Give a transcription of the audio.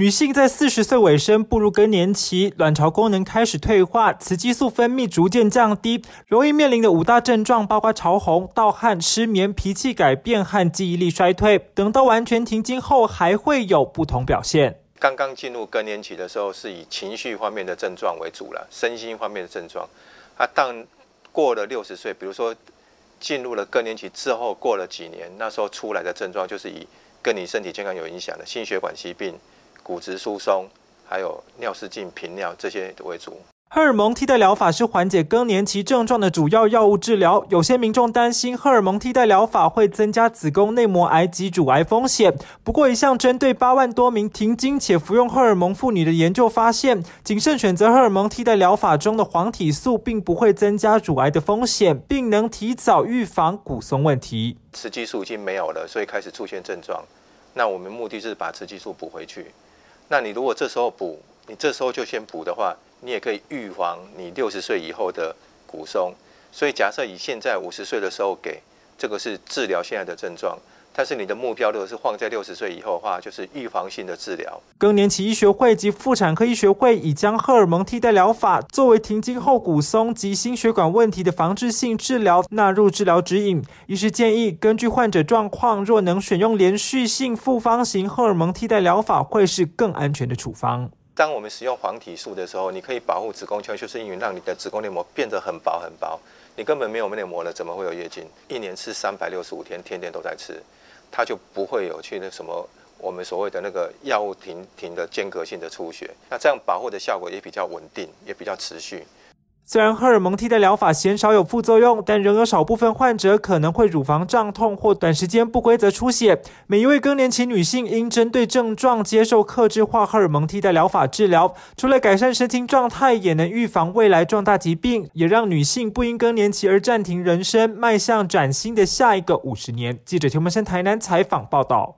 女性在四十岁尾声步入更年期，卵巢功能开始退化，雌激素分泌逐渐降低，容易面临的五大症状包括潮红、盗汗、失眠、脾气改变和记忆力衰退。等到完全停经后，还会有不同表现。刚刚进入更年期的时候，是以情绪方面的症状为主了，身心方面的症状。啊，当过了六十岁，比如说进入了更年期之后，过了几年，那时候出来的症状就是以跟你身体健康有影响的心血管疾病。骨质疏松，还有尿失禁、频尿这些为主。荷尔蒙替代疗法是缓解更年期症状的主要药物治疗。有些民众担心荷尔蒙替代疗法会增加子宫内膜癌及乳癌风险。不过，一项针对八万多名停经且服用荷尔蒙妇女的研究发现，谨慎选择荷尔蒙替代疗法中的黄体素，并不会增加乳癌的风险，并能提早预防骨松问题。雌激素已经没有了，所以开始出现症状。那我们目的是把雌激素补回去。那你如果这时候补，你这时候就先补的话，你也可以预防你六十岁以后的骨松。所以假设以现在五十岁的时候给，这个是治疗现在的症状。但是你的目标如果是放在六十岁以后的话，就是预防性的治疗。更年期医学会及妇产科医学会已将荷尔蒙替代疗法作为停经后骨松及心血管问题的防治性治疗纳入治疗指引。医师建议，根据患者状况，若能选用连续性复方型荷尔蒙替代疗法，会是更安全的处方。当我们使用黄体素的时候，你可以保护子宫腔，就是因为让你的子宫内膜变得很薄很薄，你根本没有内膜了，怎么会有月经？一年吃三百六十五天，天天都在吃。它就不会有去那什么我们所谓的那个药物停停的间隔性的出血，那这样保护的效果也比较稳定，也比较持续。虽然荷尔蒙替代疗法鲜少有副作用，但仍有少部分患者可能会乳房胀痛或短时间不规则出血。每一位更年期女性应针对症状接受克制化荷尔蒙替代疗法治疗，除了改善身心状态，也能预防未来重大疾病，也让女性不因更年期而暂停人生，迈向崭新的下一个五十年。记者田文生台南采访报道。